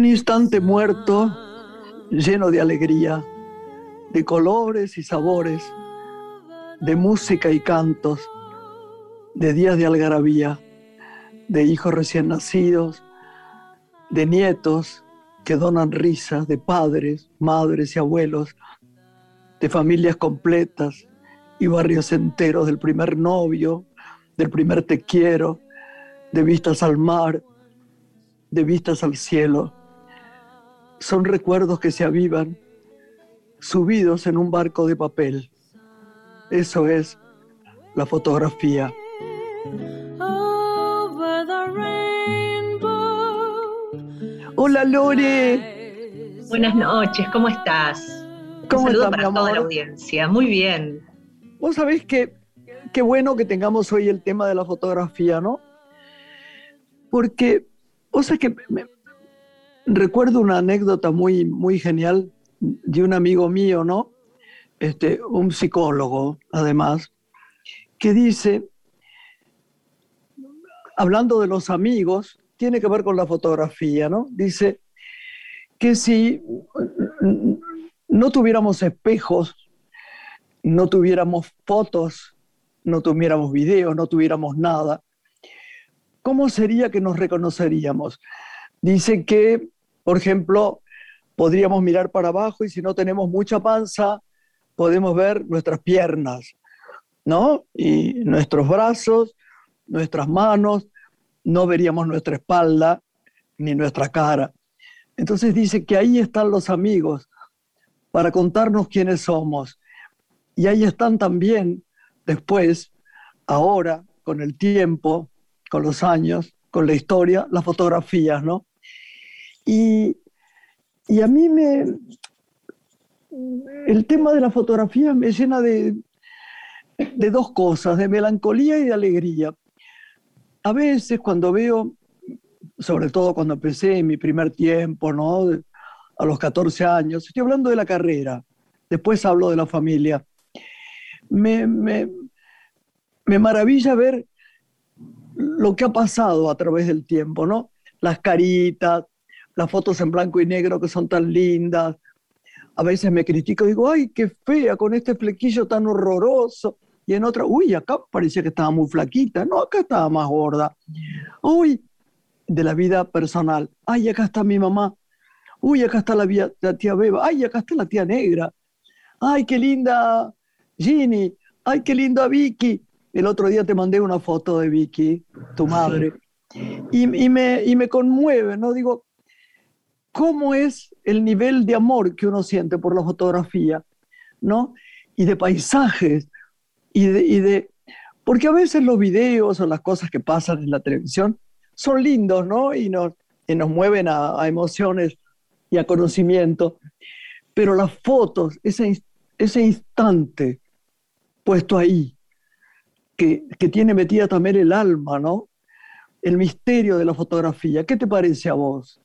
Un instante muerto, lleno de alegría, de colores y sabores, de música y cantos, de días de algarabía, de hijos recién nacidos, de nietos que donan risas, de padres, madres y abuelos, de familias completas y barrios enteros del primer novio, del primer te quiero, de vistas al mar, de vistas al cielo son recuerdos que se avivan subidos en un barco de papel. Eso es la fotografía. Hola Lore. Buenas noches, ¿cómo estás? ¿Cómo Un saludo para mi toda la audiencia. Muy bien. Vos sabés que qué bueno que tengamos hoy el tema de la fotografía, ¿no? Porque, o sea que me- recuerdo una anécdota muy, muy genial de un amigo mío, ¿no? Este, un psicólogo, además, que dice, hablando de los amigos, tiene que ver con la fotografía, ¿no? Dice que si no tuviéramos espejos, no tuviéramos fotos, no tuviéramos videos, no tuviéramos nada, ¿cómo sería que nos reconoceríamos? Dice que, por ejemplo, podríamos mirar para abajo y si no tenemos mucha panza, podemos ver nuestras piernas, ¿no? Y nuestros brazos, nuestras manos, no veríamos nuestra espalda ni nuestra cara. Entonces dice que ahí están los amigos para contarnos quiénes somos. Y ahí están también después, ahora, con el tiempo, con los años, con la historia, las fotografías, ¿no? Y, y a mí me... El tema de la fotografía me llena de, de dos cosas, de melancolía y de alegría. A veces cuando veo, sobre todo cuando empecé en mi primer tiempo, ¿no? A los 14 años, estoy hablando de la carrera, después hablo de la familia, me, me, me maravilla ver lo que ha pasado a través del tiempo, ¿no? Las caritas, las fotos en blanco y negro que son tan lindas. A veces me critico, digo, ay, qué fea con este flequillo tan horroroso. Y en otra, uy, acá parecía que estaba muy flaquita. No, acá estaba más gorda. Uy, de la vida personal. Ay, acá está mi mamá. Uy, acá está la, vía- la tía Beba. Ay, acá está la tía Negra. Ay, qué linda Ginny. Ay, qué linda Vicky. El otro día te mandé una foto de Vicky, tu madre. Y, y me, y me conmueve, ¿no? Digo, ¿cómo es el nivel de amor que uno siente por la fotografía, ¿no? Y de paisajes, y de, y de... Porque a veces los videos o las cosas que pasan en la televisión son lindos, ¿no? Y nos, y nos mueven a, a emociones y a conocimiento. Pero las fotos, ese, ese instante puesto ahí, que, que tiene metida también el alma, ¿no? El misterio de la fotografía. ¿Qué te parece a vos?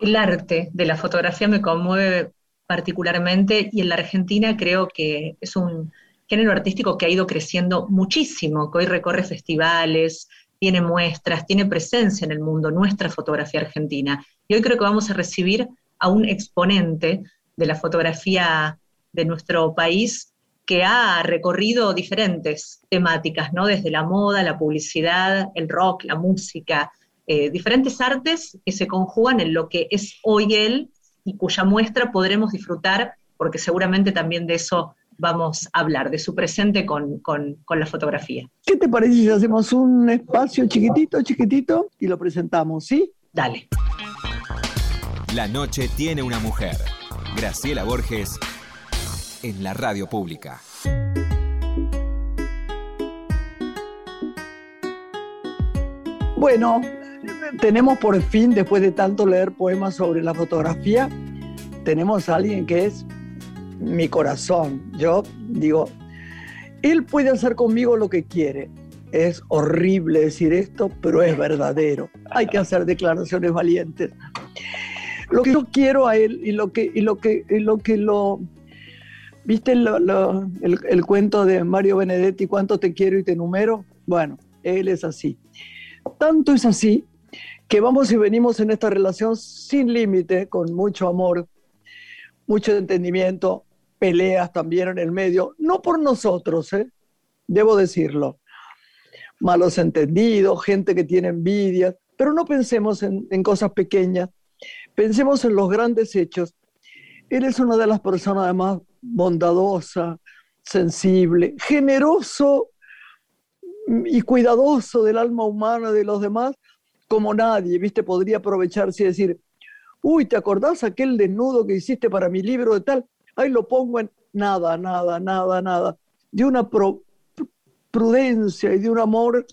El arte de la fotografía me conmueve particularmente y en la Argentina creo que es un género artístico que ha ido creciendo muchísimo, que hoy recorre festivales, tiene muestras, tiene presencia en el mundo, nuestra fotografía argentina. Y hoy creo que vamos a recibir a un exponente de la fotografía de nuestro país que ha recorrido diferentes temáticas, ¿no? Desde la moda, la publicidad, el rock, la música, eh, diferentes artes que se conjugan en lo que es hoy él y cuya muestra podremos disfrutar, porque seguramente también de eso vamos a hablar, de su presente con, con, con la fotografía. ¿Qué te parece si hacemos un espacio chiquitito, chiquitito y lo presentamos, sí? Dale. La noche tiene una mujer. Graciela Borges en la radio pública. Bueno, tenemos por fin, después de tanto leer poemas sobre la fotografía, tenemos a alguien que es mi corazón. Yo digo, él puede hacer conmigo lo que quiere. Es horrible decir esto, pero es verdadero. Hay que hacer declaraciones valientes. Lo que yo quiero a él y lo que, y lo, que, y lo, que lo... ¿Viste lo- lo- el, el cuento de Mario Benedetti, cuánto te quiero y te numero? Bueno, él es así. Tanto es así que vamos y venimos en esta relación sin límite, con mucho amor, mucho entendimiento, peleas también en el medio, no por nosotros, ¿eh? debo decirlo, malos entendidos, gente que tiene envidia, pero no pensemos en, cosas pequeñas, pensemos en los grandes hechos. Él es una de las personas además bondadosa, sensible, generoso y cuidadoso del alma humana de los demás, como nadie, ¿viste? Podría aprovecharse y decir, uy, ¿te acordás aquel desnudo que hiciste para mi libro de tal? Ahí lo pongo en nada, nada, nada, nada. De una prudencia y de un amor.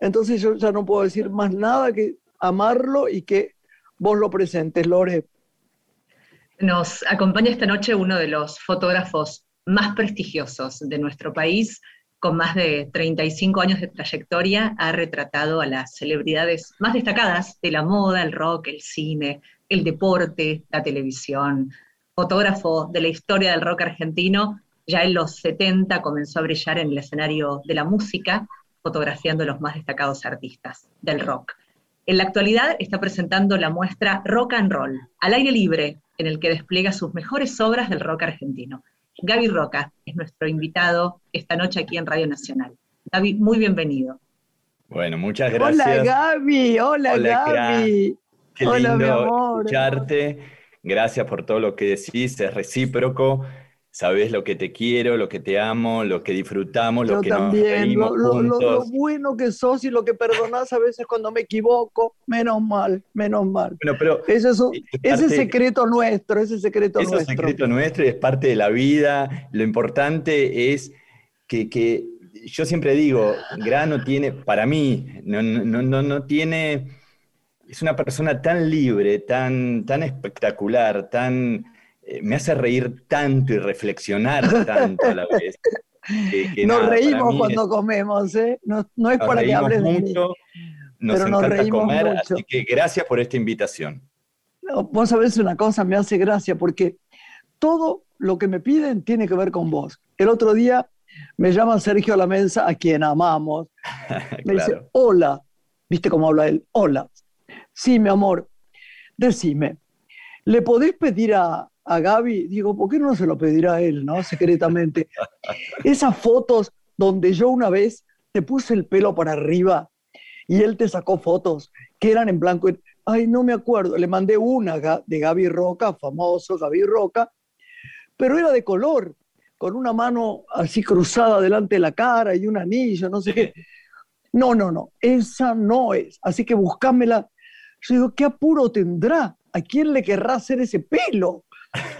Entonces yo ya no puedo decir más nada que amarlo y que vos lo presentes, Lore. Nos acompaña esta noche uno de los fotógrafos más prestigiosos de nuestro país, con más de 35 años de trayectoria, ha retratado a las celebridades más destacadas de la moda, el rock, el cine, el deporte, la televisión. Fotógrafo de la historia del rock argentino, ya en los 70 comenzó a brillar en el escenario de la música, fotografiando a los más destacados artistas del rock. En la actualidad está presentando la muestra Rock and Roll, al aire libre, en el que despliega sus mejores obras del rock argentino. Gaby Roca es nuestro invitado esta noche aquí en Radio Nacional. Gaby, muy bienvenido. Bueno, muchas gracias. Hola Gaby, hola, Gaby. Qué lindo escucharte. Gracias por todo lo que decís, es recíproco sabes lo que te quiero, lo que te amo, lo que disfrutamos, lo que nos reímos lo, juntos. Lo, bueno que sos y lo que perdonás a veces cuando me equivoco, menos mal, menos mal. Bueno, pero ese es, ese secreto nuestro, ese secreto nuestro. Ese secreto nuestro y es parte de la vida. Lo importante es que, que yo siempre digo, Grano tiene, para mí, no, no, no, no tiene, es una persona tan libre, tan, tan espectacular, tan eh, me hace reír tanto y reflexionar tanto a la vez. nos reímos cuando comemos, ¿eh? No, es para que hables mucho, Nos pero nos reímos comer, mucho. así que gracias por esta invitación. vos sabés una cosa, me hace gracia porque todo lo que me piden tiene que ver con vos. El otro día me llama Sergio Lamensa, a quien amamos. Me dice, hola. ¿Viste cómo habla él? Hola. Sí, mi amor, decime, ¿le podés pedir a, a Gaby, digo, ¿por qué no se lo pedirá él, no? Secretamente. Esas fotos donde yo una vez te puse el pelo para arriba y él te sacó fotos que eran en blanco. Ay, no me acuerdo. Le mandé una de Gaby Roca, famoso Gaby Roca, pero era de color, con una mano así cruzada delante de la cara y un anillo, no sé qué. No, no, no, esa no es. Así que buscámela. Yo digo, ¿qué apuro tendrá? ¿A quién le querrá hacer ese pelo?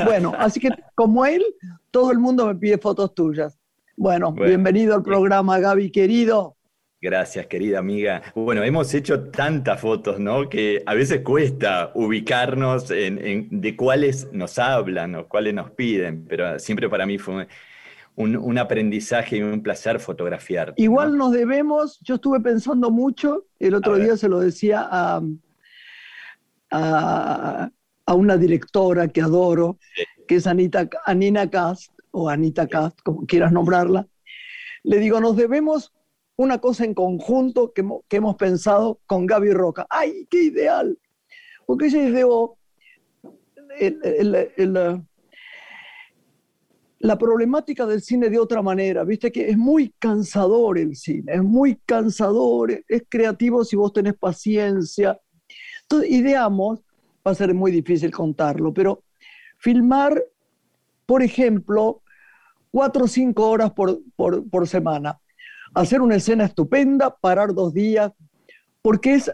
Bueno, así que como él, todo el mundo me pide fotos tuyas. Bueno, bienvenido al programa, Gaby, querido. Gracias, querida amiga. Bueno, hemos hecho tantas fotos, ¿no? Que a veces cuesta ubicarnos en, de cuáles nos hablan o cuáles nos piden, pero siempre para mí fue un, aprendizaje y un placer fotografiar. Igual nos debemos, yo estuve pensando mucho, el otro día se lo decía a, a, a una directora que adoro, que es Anita, Anina Cast, o Anita Cast, como quieras nombrarla. Le digo, nos debemos una cosa en conjunto que, que hemos pensado con Gaby Roca. ¡Ay, qué ideal! Porque ella ideó la problemática del cine de otra manera. Viste que es muy cansador el cine, es muy cansador, es creativo si vos tenés paciencia. Entonces, ideamos va a ser muy difícil contarlo, pero filmar, por ejemplo, cuatro o cinco horas por, por, semana, hacer una escena estupenda, parar dos días, porque es,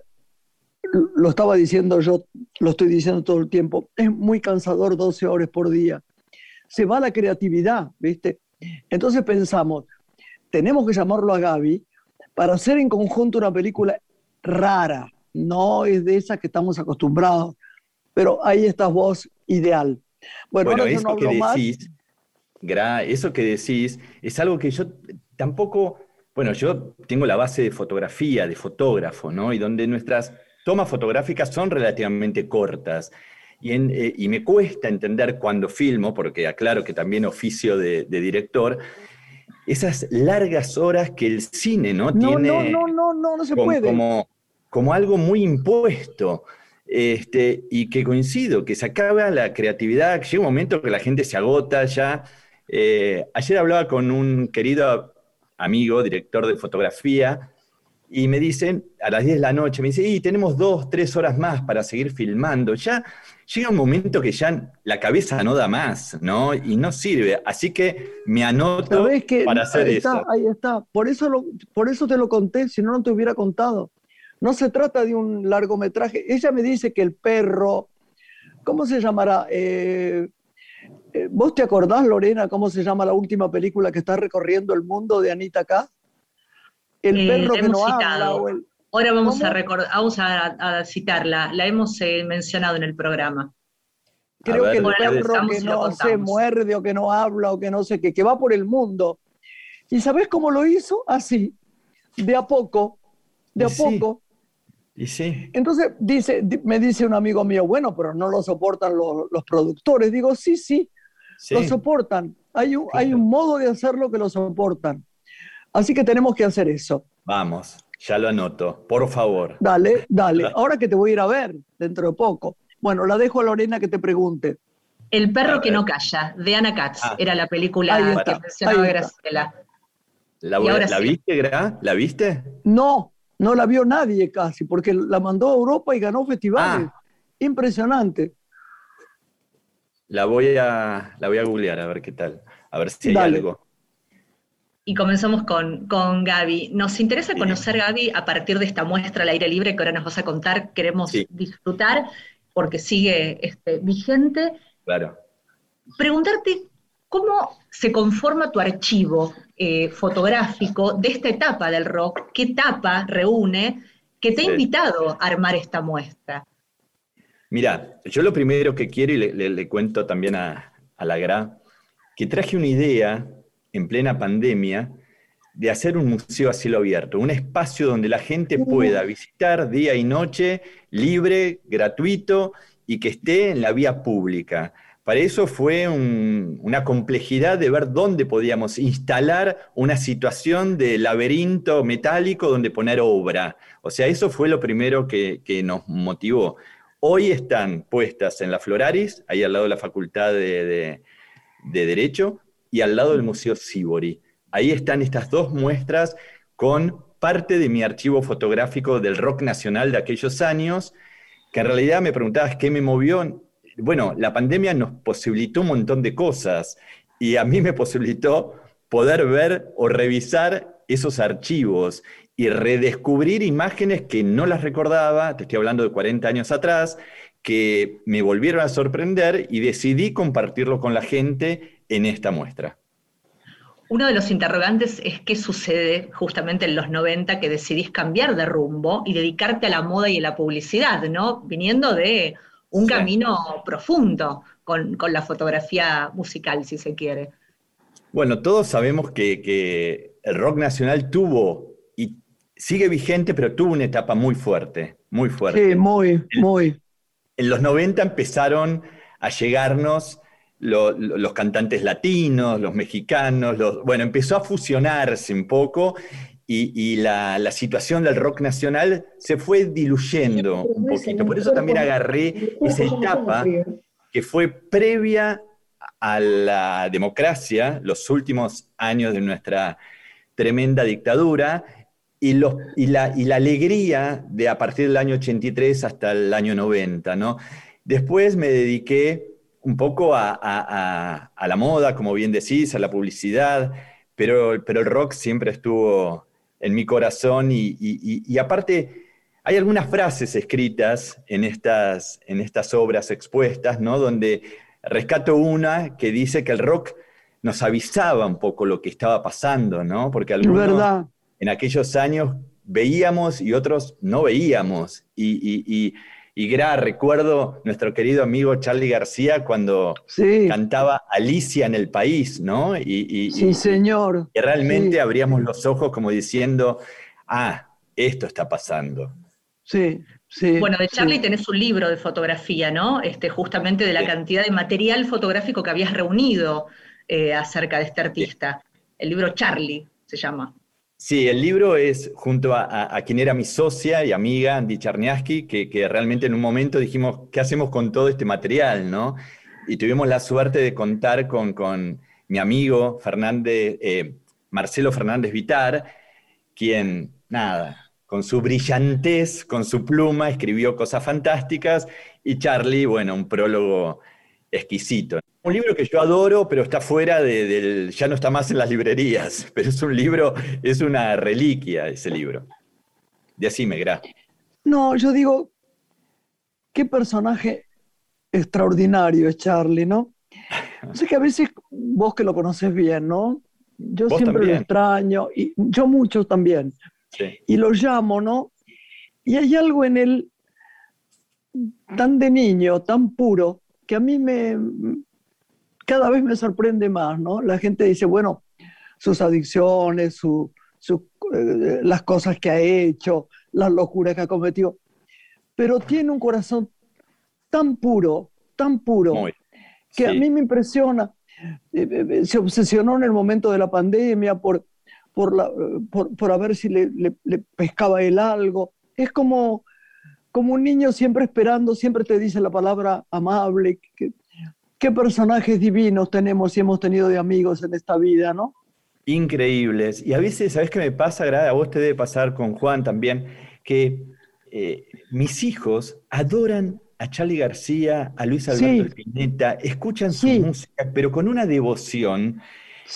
lo estaba diciendo yo, lo estoy diciendo todo el tiempo, es muy cansador 12 horas por día. Se va la creatividad, ¿viste? Entonces pensamos, tenemos que llamarlo a Gaby para hacer en conjunto una película rara, no es de esas que estamos acostumbrados pero ahí estás vos ideal. Bueno, eso que decís, eso que decís es algo que yo tampoco, bueno, yo tengo la base de fotografía, de fotógrafo, ¿no? Y donde nuestras tomas fotográficas son relativamente cortas. Y, eh, me cuesta entender cuando filmo, porque aclaro que también oficio de, director, esas largas horas que el cine no, tiene. No, no, no, no, no se puede. Como como algo muy impuesto. Este, y que coincido, que se acaba la creatividad, llega un momento que la gente se agota ya. Eh, ayer hablaba con un querido amigo, director de fotografía, y me dicen, a las 10 de la noche, me dice, y tenemos dos, tres horas más para seguir filmando. Ya llega un momento que ya la cabeza no da más, ¿no? Y no sirve. Así que me anoto para hacer ahí eso. Está, ahí está. Por eso, por eso te lo conté, si no, no te hubiera contado. No se trata de un largometraje. Ella me dice que el perro, ¿cómo se llamará? Eh, eh, ¿Vos te acordás, Lorena, cómo se llama la última película que está recorriendo el mundo de Anita K? El eh, perro que no habla. Ahora vamos, a, vamos a, citarla, la hemos mencionado en el programa. Creo que el perro que no se muerde o que no habla o que no sé qué, que va por el mundo. ¿Y sabes cómo lo hizo? Así, de a poco, de a poco. Y sí. Entonces dice, me dice un amigo mío, bueno, pero no lo soportan los, productores. Digo, sí, sí, lo soportan. Hay un, hay un modo de hacerlo que lo soportan. Así que tenemos que hacer eso. Vamos, ya lo anoto, por favor. Dale, dale. Ahora que te voy a ir a ver dentro de poco. Bueno, la dejo a Lorena que te pregunte. El perro que no calla, de Ana Katz, ah. era la película que mencionaba Graciela. ¿La, ¿la viste, Gra? ¿La viste? No, no la vio nadie casi, porque la mandó a Europa y ganó festivales. Ah. Impresionante. La voy, a, la voy a googlear a ver qué tal, a ver si hay algo. Y comenzamos con, con Gaby. Nos interesa conocer, Gaby, a partir de esta muestra al aire libre que ahora nos vas a contar, queremos disfrutar porque sigue este, vigente. Claro. Preguntarte cómo se conforma tu archivo eh, fotográfico de esta etapa del rock, qué etapa reúne que te ha invitado a armar esta muestra. Mira, yo lo primero que quiero, y le, cuento también a, la GRA, que traje una idea en plena pandemia de hacer un museo a cielo abierto, un espacio donde la gente pueda visitar día y noche, libre, gratuito y que esté en la vía pública. Para eso fue una complejidad de ver dónde podíamos instalar una situación de laberinto metálico donde poner obra. O sea, eso fue lo primero que, nos motivó. Hoy están puestas en la Floraris, ahí al lado de la Facultad de, Derecho, y al lado del Museo Sibori. Ahí están estas dos muestras con parte de mi archivo fotográfico del rock nacional de aquellos años, que en realidad me preguntabas qué me movió bueno, la pandemia nos posibilitó un montón de cosas y a mí me posibilitó poder ver o revisar esos archivos y redescubrir imágenes que no las recordaba, te estoy hablando de 40 años atrás, que me volvieron a sorprender y decidí compartirlo con la gente en esta muestra. Uno de los interrogantes es qué sucede justamente en los 90 que decidís cambiar de rumbo y dedicarte a la moda y a la publicidad, ¿no? Viniendo de un camino profundo con, la fotografía musical, si se quiere. Bueno, todos sabemos que, el rock nacional tuvo y sigue vigente, pero tuvo una etapa muy fuerte, muy fuerte. Sí, muy, muy. En los 90 empezaron a llegarnos los cantantes latinos, los mexicanos, los, bueno, empezó a fusionarse un poco y, la, situación del rock nacional se fue diluyendo un poquito. Por eso también agarré esa etapa que fue previa a la democracia, los últimos años de nuestra tremenda dictadura, y, los, y, la, y la alegría de a partir del año 83 hasta el año 90. ¿no? Después me dediqué un poco a, a, la moda, como bien decís, a la publicidad, pero, pero el rock siempre estuvo en mi corazón y, aparte hay algunas frases escritas en estas, en estas obras expuestas, ¿no? Donde rescato una que dice que el rock nos avisaba un poco lo que estaba pasando, ¿no? Porque algunos en aquellos años veíamos y otros no veíamos. Y, y gra, recuerdo nuestro querido amigo Charlie García cuando cantaba Alicia en el país, ¿no? Y, sí, señor. Y realmente abríamos los ojos como diciendo, ah, esto está pasando. Sí, sí. Bueno, de Charlie tenés un libro de fotografía, ¿no? Este, justamente de la cantidad de material fotográfico que habías reunido eh, acerca de este artista. El libro Charlie se llama. Sí, el libro es junto a, quien era mi socia y amiga, Andy Charniaski, que, realmente en un momento dijimos, ¿qué hacemos con todo este material? ¿no? Y tuvimos la suerte de contar con, mi amigo Fernández, eh, Marcelo Fernández Vitar, quien, nada, con su brillantez, con su pluma, escribió cosas fantásticas, y Charlie, bueno, un prólogo exquisito. Un libro que yo adoro, pero está fuera de, del, ya no está más en las librerías, pero es un libro, es una reliquia ese libro. De así me gra. No, yo digo, qué personaje extraordinario es Charlie, ¿no? Sé que a veces vos que lo conoces bien, ¿no? Yo siempre lo extraño, y yo mucho también. Y lo llamo, ¿no? Y hay algo en él tan de niño, tan puro, que a mí me, cada vez me sorprende más, ¿no? La gente dice, bueno, sus adicciones, su, eh, las cosas que ha hecho, las locuras que ha cometido, pero tiene un corazón tan puro, tan puro, que a mí me impresiona. Eh, eh, se obsesionó en el momento de la pandemia por, por, la, por, a ver si le, le, pescaba él algo. Es como, como un niño siempre esperando, siempre te dice la palabra amable, que, qué personajes divinos tenemos y hemos tenido de amigos en esta vida, ¿no? Increíbles. Y a veces, ¿sabes qué me pasa? A vos te debe pasar con Juan también, que eh, mis hijos adoran a Charlie García, a Luis Alberto Pineta, escuchan su música, pero con una devoción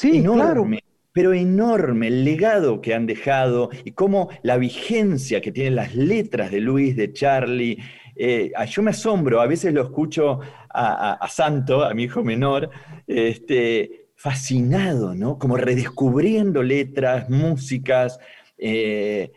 enorme. Pero enorme el legado que han dejado y cómo la vigencia que tienen las letras de Luis, de Charlie, eh, yo me asombro, a veces lo escucho a, Santo, a mi hijo menor, este, fascinado, ¿no? Como redescubriendo letras, músicas. Eh,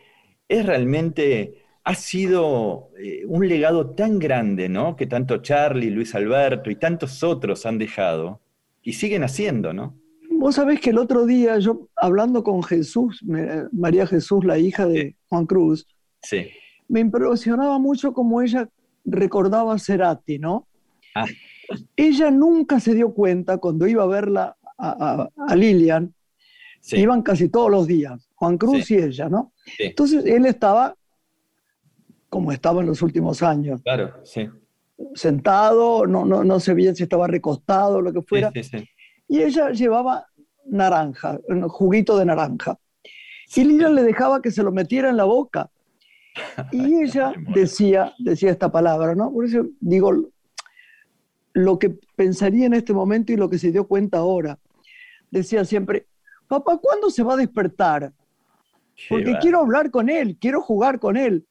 es realmente, ha sido eh, un legado tan grande, ¿no? Que tanto Charlie, Luis Alberto y tantos otros han dejado y siguen haciendo, ¿no? Vos sabés que el otro día yo, hablando con Jesús, María Jesús, la hija de Juan Cruz, sí me impresionaba mucho como ella recordaba a Cerati, ¿no? Ah. Ella nunca se dio cuenta cuando iba a verla a, Lilian, iban casi todos los días, Juan Cruz y ella, ¿no? Entonces él estaba como estaba en los últimos años. Claro, sí. Sentado, no, no, no sé bien si estaba recostado o lo que fuera. Y ella llevaba naranja, un juguito de naranja. Y Lilian le dejaba que se lo metiera en la boca. Y ella decía, decía esta palabra, ¿no? Por eso digo lo que pensaría en este momento y lo que se dio cuenta ahora. Decía siempre, papá, ¿cuándo se va a despertar? Porque quiero hablar con él, quiero jugar con él.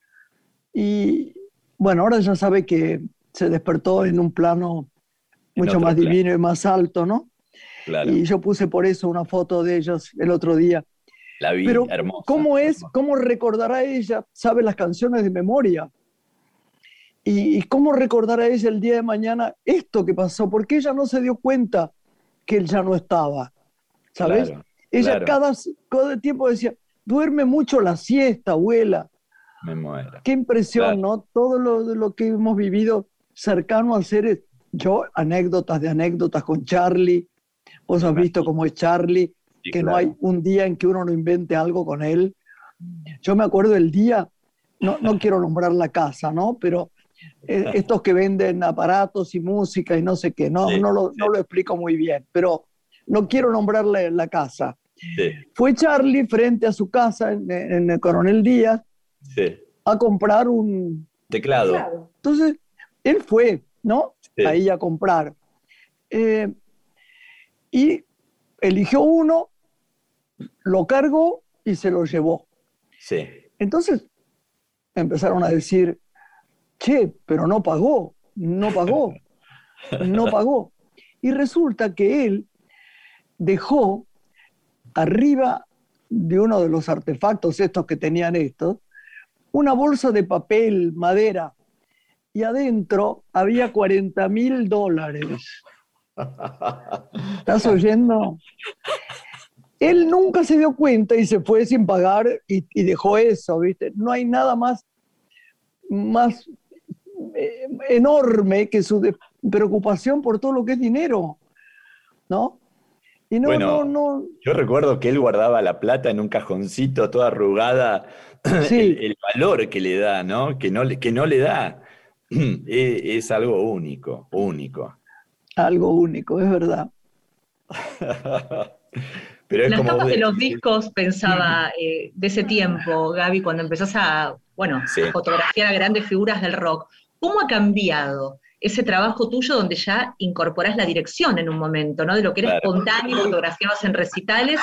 Y bueno, ahora ya sabe que se despertó en un plano mucho más divino y más alto, ¿no? Y yo puse por eso una foto de ellos el otro día. La vi, Pero, hermosa. ¿Cómo es? ¿Cómo recordará ella? Sabe las canciones de memoria. ¿Y, cómo recordará ella el día de mañana esto que pasó? Porque ella no se dio cuenta que él ya no estaba. ¿Sabes? ella Cada, cada tiempo decía, duerme mucho la siesta, abuela. Me muero. Qué impresión, ¿no? Todo lo, lo que hemos vivido cercano a ser yo, anécdotas de anécdotas con Charlie. Vos has visto cómo es Charlie que no hay un día en que uno no invente algo con él. Yo me acuerdo el día, no, no quiero nombrar la casa, ¿no? Pero eh, estos que venden aparatos y música y no sé qué, no, no, lo, no lo explico muy bien, pero no quiero nombrarle la casa. Fue Charlie frente a su casa en, el Coronel Díaz a comprar un teclado. Entonces, él fue, ¿no? Ahí a comprar. Eh, y eligió uno lo cargó y se lo llevó. Sí. Entonces empezaron a decir, che, pero no pagó, no pagó, no pagó. Y resulta que él dejó arriba de uno de los artefactos estos que tenían estos, una bolsa de papel, madera, y adentro había 40 mil dólares. ¿Estás oyendo? Él nunca se dio cuenta y se fue sin pagar y, dejó eso, ¿viste? No hay nada más, más eh, enorme que su preocupación por todo lo que es dinero, ¿no? Y no, no, no. Yo recuerdo que él guardaba la plata en un cajoncito toda arrugada. El, valor que le da, ¿no? Que no, que no le da. Es, algo único, único. Algo único, es verdad. Pero Las tapas de los discos, pensaba, eh, de ese tiempo, Gaby, cuando empezás a, bueno, a fotografiar a grandes figuras del rock, ¿cómo ha cambiado ese trabajo tuyo donde ya incorporás la dirección en un momento, ¿no? De lo que era espontáneo, fotografiabas en recitales,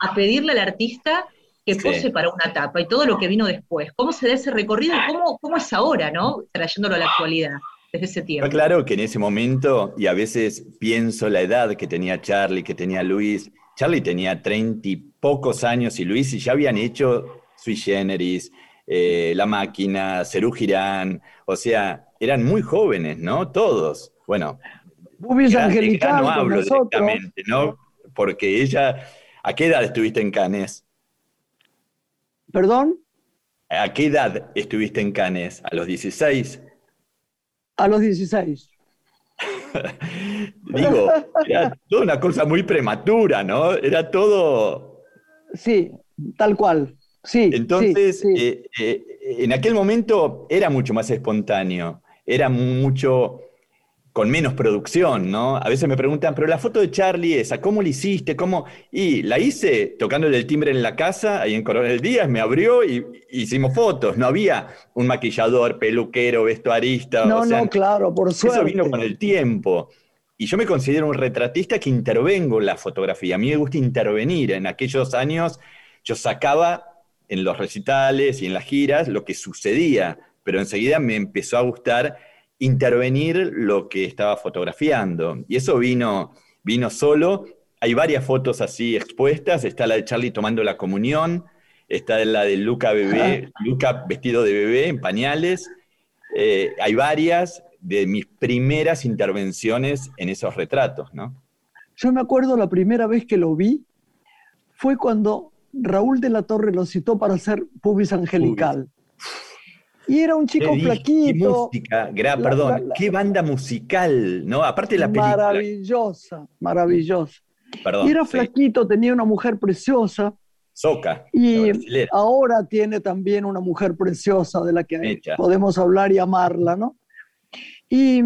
a pedirle al artista que pose para una tapa y todo lo que vino después. ¿Cómo se da ese recorrido y cómo, cómo es ahora, ¿no? Trayéndolo a la actualidad desde ese tiempo. claro que en ese momento, y a veces pienso la edad que tenía Charlie, que tenía Luis, Charlie tenía treinta y pocos años y Luis y ya habían hecho Sui Generis, eh, La Máquina, Cerú Girán, o sea, eran muy jóvenes, ¿no? Todos. Bueno, ya, no hablo directamente, ¿no? Porque ella, ¿a qué edad estuviste en Canes? ¿Perdón? ¿A qué edad estuviste en Canes? ¿A los 16? A los 16. Digo, era toda una cosa muy prematura, ¿no? Era todo... Sí, tal cual. Sí. Entonces, eh, eh, en aquel momento era mucho más espontáneo, era mucho con menos producción, ¿no? A veces me preguntan, pero la foto de Charlie esa, ¿cómo la hiciste? ¿Cómo? Y la hice tocándole el timbre en la casa, ahí en Coronel Díaz, me abrió y hicimos fotos. No había un maquillador, peluquero, vestuarista. No, no, claro, por suerte. Eso vino con el tiempo. Y yo me considero un retratista que intervengo en la fotografía. A mí me gusta intervenir. En aquellos años yo sacaba en los recitales y en las giras lo que sucedía, pero enseguida me empezó a gustar intervenir lo que estaba fotografiando. Y eso vino, vino solo. Hay varias fotos así expuestas. Está la de Charlie tomando la comunión, está la de Luca bebé, Luca vestido de bebé en pañales. Eh, hay varias de mis primeras intervenciones en esos retratos, ¿no? Yo me acuerdo la primera vez que lo vi fue cuando Raúl de la Torre lo citó para hacer Pubis Angelical. Y era un chico flaquito. Qué música, perdón, qué banda musical, ¿no? Aparte de la película. Maravillosa, maravillosa. y era flaquito, tenía una mujer preciosa. Soca. Y ahora tiene también una mujer preciosa de la que podemos hablar y amarla, ¿no? Y,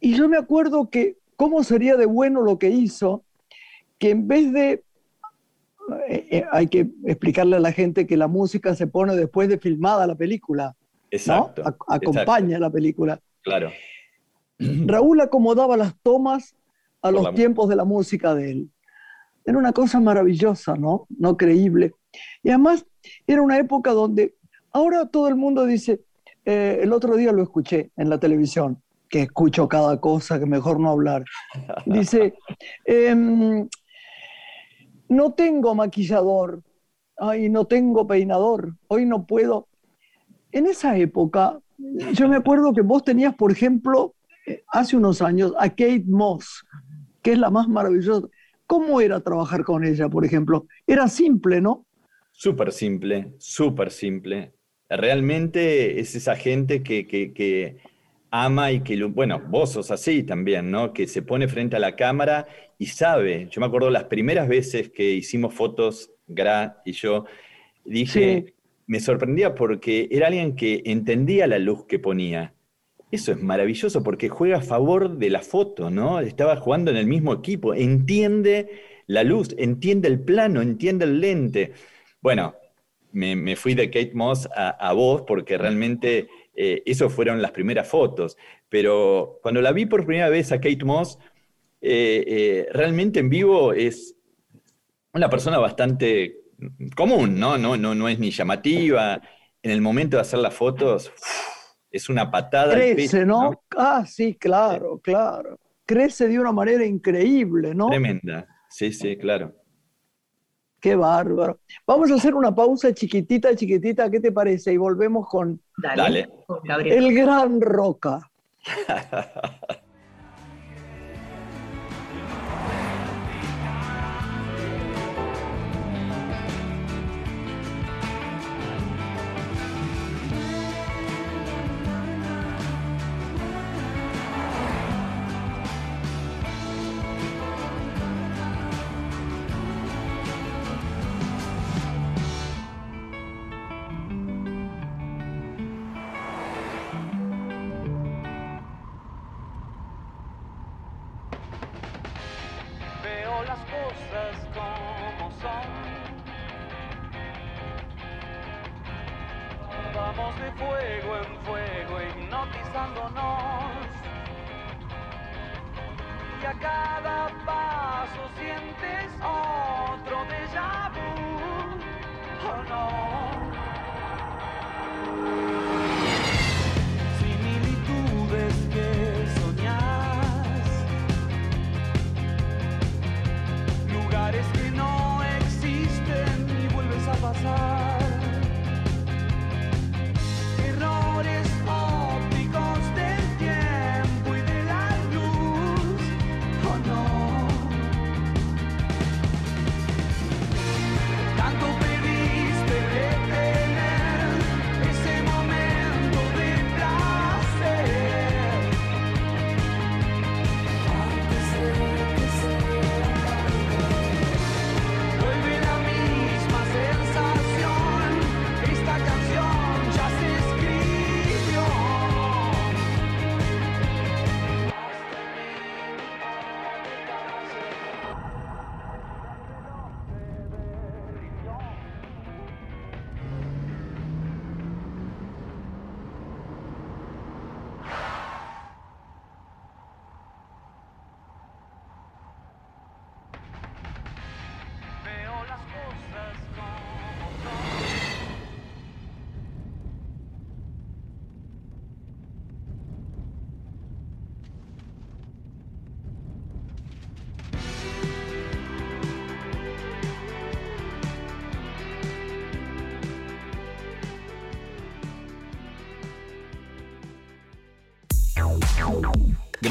y yo me acuerdo que cómo sería de bueno lo que hizo, que en vez de eh, eh, hay que explicarle a la gente que la música se pone después de filmada la película. Exacto. acompaña la película. Claro. Raúl acomodaba las tomas a los tiempos de la música de él. Era una cosa maravillosa, ¿no? No creíble. Y además era una época donde ahora todo el mundo dice, eh, el otro día lo escuché en la televisión, que escucho cada cosa, que mejor no hablar. Dice, em, no tengo maquillador, ay, no tengo peinador, hoy no puedo. En esa época, yo me acuerdo que vos tenías, por ejemplo, eh, hace unos años, a Kate Moss, que es la más maravillosa. ¿Cómo era trabajar con ella, por ejemplo? Era simple, ¿no? Súper simple, súper simple. Realmente es esa gente que, que ama y que, bueno, vos sos así también, ¿no? Que se pone frente a la cámara y sabe. Yo me acuerdo las primeras veces que hicimos fotos, Gra y yo, dije, me sorprendía porque era alguien que entendía la luz que ponía. Eso es maravilloso porque juega a favor de la foto, ¿no? Estaba jugando en el mismo equipo, entiende la luz, entiende el plano, entiende el lente. Bueno, me, fui de Kate Moss a, a vos porque realmente eh, esas fueron las primeras fotos. Pero cuando la vi por primera vez a Kate Moss, eh, eh, realmente en vivo es una persona bastante común, ¿no? No, no, no es ni llamativa. En el momento de hacer las fotos, es una patada. Crece, ¿no? Ah, sí, claro, claro. Crece de una manera increíble, ¿no? Tremenda, sí, sí, claro. Qué bárbaro. Vamos a hacer una pausa chiquitita, chiquitita, ¿qué te parece? Y volvemos con, Dale. el gran Roca.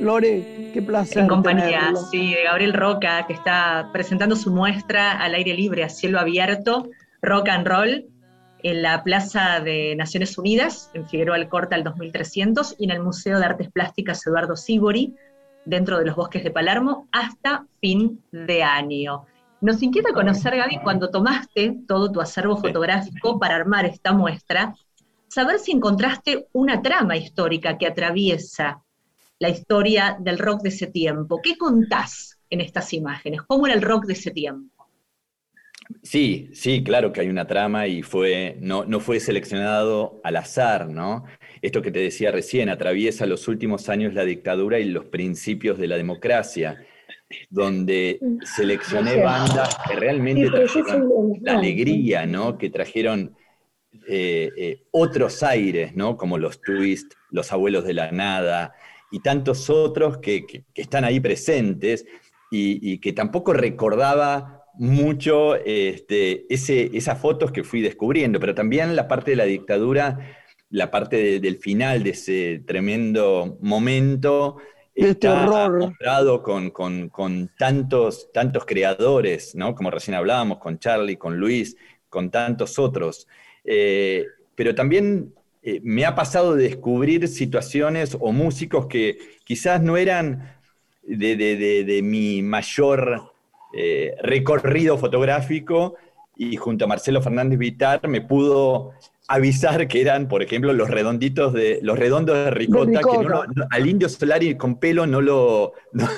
Lore, qué placer. En compañía, tenerlo. sí, de Gabriel Roca, que está presentando su muestra al aire libre, a cielo abierto, Rock and Roll, en la Plaza de Naciones Unidas, en Figueroa Alcorta, al 2300, y en el Museo de Artes Plásticas Eduardo Sibori, dentro de los bosques de Palermo, hasta fin de año. Nos inquieta conocer, Gaby, cuando tomaste todo tu acervo fotográfico para armar esta muestra, saber si encontraste una trama histórica que atraviesa la historia del rock de ese tiempo. ¿Qué contás en estas imágenes? ¿Cómo era el rock de ese tiempo? Sí, sí, claro que hay una trama y fue, no, no fue seleccionado al azar, ¿no? Esto que te decía recién, atraviesa los últimos años la dictadura y los principios de la democracia, donde seleccioné bandas que realmente trajeron la alegría, ¿no? Que trajeron eh, eh, otros aires, ¿no? Como los Twist, los Abuelos de la Nada y tantos otros que, que- que están ahí presentes y, y que tampoco recordaba mucho este, ese, esas fotos que fui descubriendo, pero también la parte de la dictadura, la parte de- del final de ese tremendo momento, De este está horror. mostrado con, con- con tantos, tantos creadores, ¿no? Como recién hablábamos, con Charlie, con Luis, con tantos otros. Eh, pero también eh, me ha pasado de descubrir situaciones o músicos que quizás no eran de, de- de- de mi mayor eh, recorrido fotográfico y junto a Marcelo Fernández Vitar me pudo avisar que eran, por ejemplo, los redonditos de los redondos de ricota, que no no- al indio Solari con pelo no lo, no,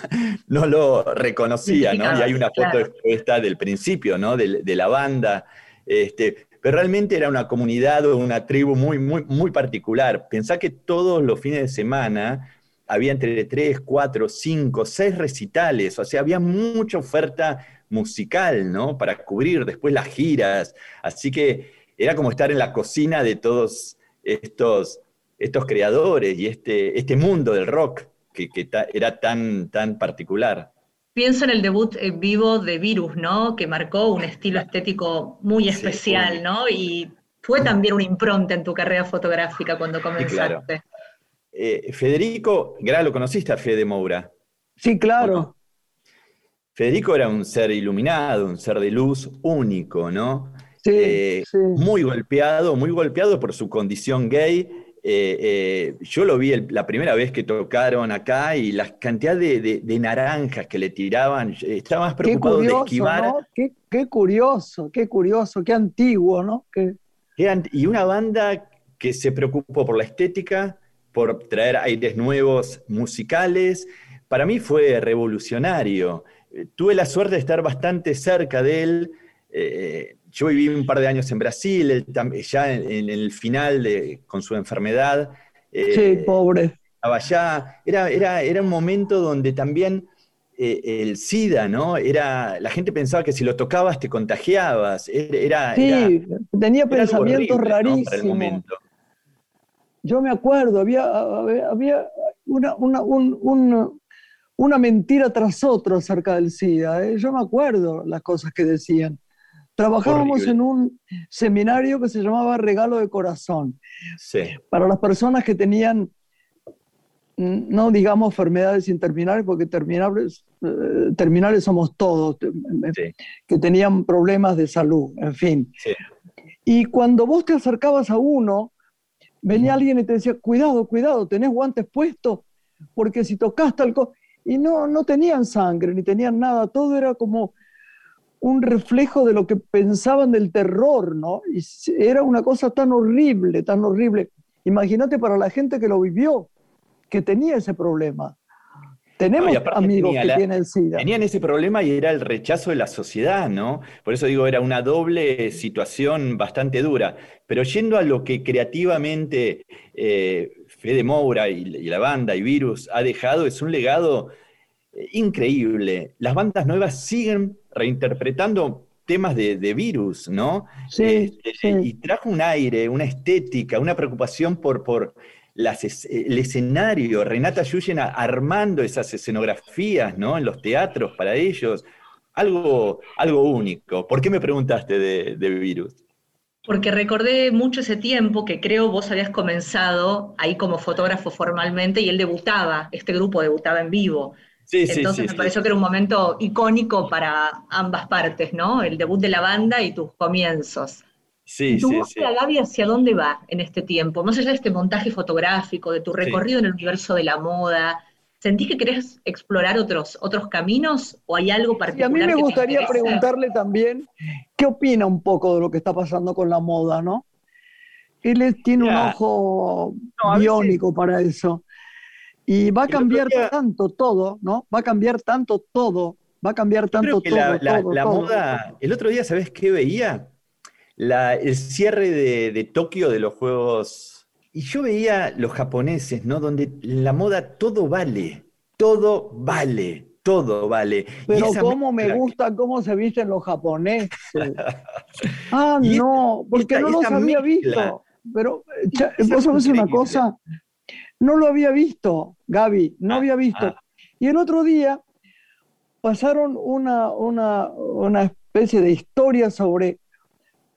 no lo reconocía, ¿no? Y hay una foto Claro. expuesta del principio, ¿no? De, de la banda. Este, pero realmente era una comunidad o una tribu muy, muy, muy particular. Pensá que todos los fines de semana había entre tres, cuatro, cinco, seis recitales, o sea, había mucha oferta musical, ¿no? Para cubrir después las giras. Así que era como estar en la cocina de todos estos, estos creadores y este, este mundo del rock que, era tan, tan particular. Pienso en el debut en vivo de Virus, ¿no? Que marcó un estilo estético muy especial. ¿no? Y fue también una impronta en tu carrera fotográfica cuando comenzaste. claro. Eh, Federico, Gra, lo conociste a Fede Moura. Sí, claro. Federico era un ser iluminado, un ser de luz único, ¿no? Sí, Eh, sí. Muy golpeado, muy golpeado por su condición gay, eh, eh, yo lo vi la primera vez que tocaron acá y la cantidad de, naranjas que le tiraban, estaba más preocupado de esquivar. Qué, curioso, qué curioso, qué antiguo, ¿no? y una banda que se preocupó por la estética, por traer aires nuevos musicales. Para mí fue revolucionario. Tuve la suerte de estar bastante cerca de él. Yo viví un par de años en Brasil, ya en, el final de, con su enfermedad. Eh, sí, pobre. Allá. Era, era, era un momento donde también eh, el SIDA, ¿no? Era, la gente pensaba que si lo tocabas te contagiabas. Era, sí, tenía pensamientos rarísimos. Yo me acuerdo, había, había una, una, una, mentira tras otra acerca del SIDA. ¿eh? Yo me acuerdo las cosas que decían. Trabajábamos en un seminario que se llamaba Regalo de Corazón. Sí. Para las personas que tenían, no digamos enfermedades interminables, porque terminales, eh, terminales somos todos, que tenían problemas de salud, en fin. Sí. Y cuando vos te acercabas a uno, venía alguien y te decía, cuidado, cuidado, tenés guantes puestos, porque si tocaste algo... Y no, no tenían sangre, ni tenían nada, todo era como un reflejo de lo que pensaban del terror, ¿no? Y era una cosa tan horrible, tan horrible. Imagínate para la gente que lo vivió, que tenía ese problema. Tenemos amigos que tienen SIDA. Tenían ese problema y era el rechazo de la sociedad, ¿no? Por eso digo, era una doble situación bastante dura. Pero yendo a lo que creativamente eh, Fede Moura y, y la banda y Virus ha dejado, es un legado increíble. Las bandas nuevas siguen reinterpretando temas de, virus, ¿no? Este, sí, Y trajo un aire, una estética, una preocupación por, por el escenario. Renata Yuyen armando esas escenografías, ¿no? En los teatros para ellos. Algo, algo único. ¿Por qué me preguntaste de, de virus? Porque recordé mucho ese tiempo que creo vos habías comenzado ahí como fotógrafo formalmente y él debutaba, este grupo debutaba en vivo. Entonces me pareció que era un momento icónico para ambas partes, ¿no? El debut de la banda y tus comienzos. Sí, ¿Tu sí, búsqueda, Gaby, hacia dónde va en este tiempo? Más allá de este montaje fotográfico, de tu recorrido en el universo de la moda, ¿sentís que querés explorar otros, otros caminos o hay algo particular? Y a mí me gustaría preguntarle también qué opina un poco de lo que está pasando con la moda, ¿no? Él tiene un ojo biónico para eso. Y va a cambiar tanto todo, ¿no? Va a cambiar tanto todo, va a cambiar tanto todo. La, moda, el otro día, ¿sabes qué veía? el cierre de, Tokio de los Juegos. Y yo veía los japoneses, ¿no? Donde la moda todo vale, todo vale, todo vale. Pero cómo me gusta cómo se visten los japoneses. ah, no, porque no los había visto. Pero, vos sabés una cosa, no lo había visto, Gaby, no ah, había visto. Ah. Y el otro día pasaron una, una, especie de historia sobre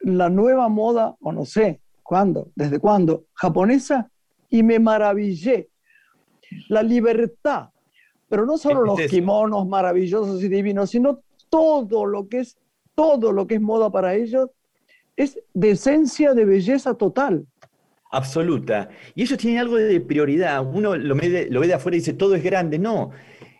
la nueva moda, o no sé cuándo, desde cuándo, japonesa, y me maravillé. La libertad, pero no solo los kimonos maravillosos y divinos, sino todo lo que es, todo lo que es moda para ellos, es de esencia de belleza total absoluta. Y ellos tienen algo de prioridad. Uno lo ve, de, lo ve de afuera y dice, todo es grande. No,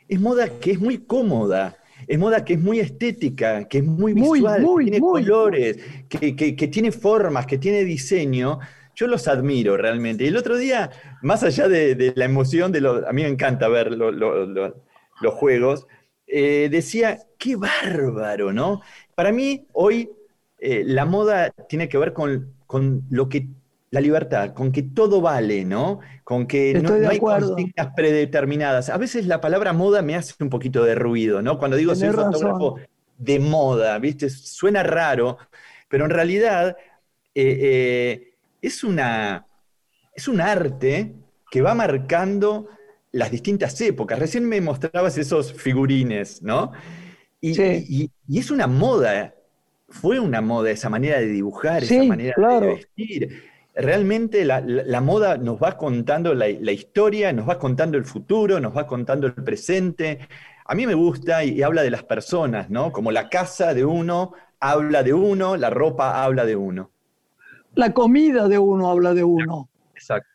es moda que es muy cómoda. Es moda que es muy estética, que es muy visual, que tiene colores, que, tiene formas, que tiene diseño. Yo los admiro realmente. Y el otro día, más allá de, la emoción de los... A mí me encanta ver los juegos. Eh, decía, qué bárbaro, ¿no? Para mí, hoy eh, la moda tiene que ver con, con lo que la libertad, con que todo vale, ¿no? Con que no, hay consignas predeterminadas. A veces la palabra moda me hace un poquito de ruido, ¿no? Cuando digo soy fotógrafo de moda, ¿viste? Suena raro, pero en realidad eh, eh, es, una, es un arte que va marcando las distintas épocas. Recién me mostrabas esos figurines, ¿no? Y, es una moda, fue una moda esa manera de dibujar, esa manera de vestir realmente la, moda nos va contando la, historia, nos va contando el futuro, nos va contando el presente. A mí me gusta y, habla de las personas, ¿no? Como la casa de uno habla de uno, la ropa habla de uno. La comida de uno habla de uno. Exacto.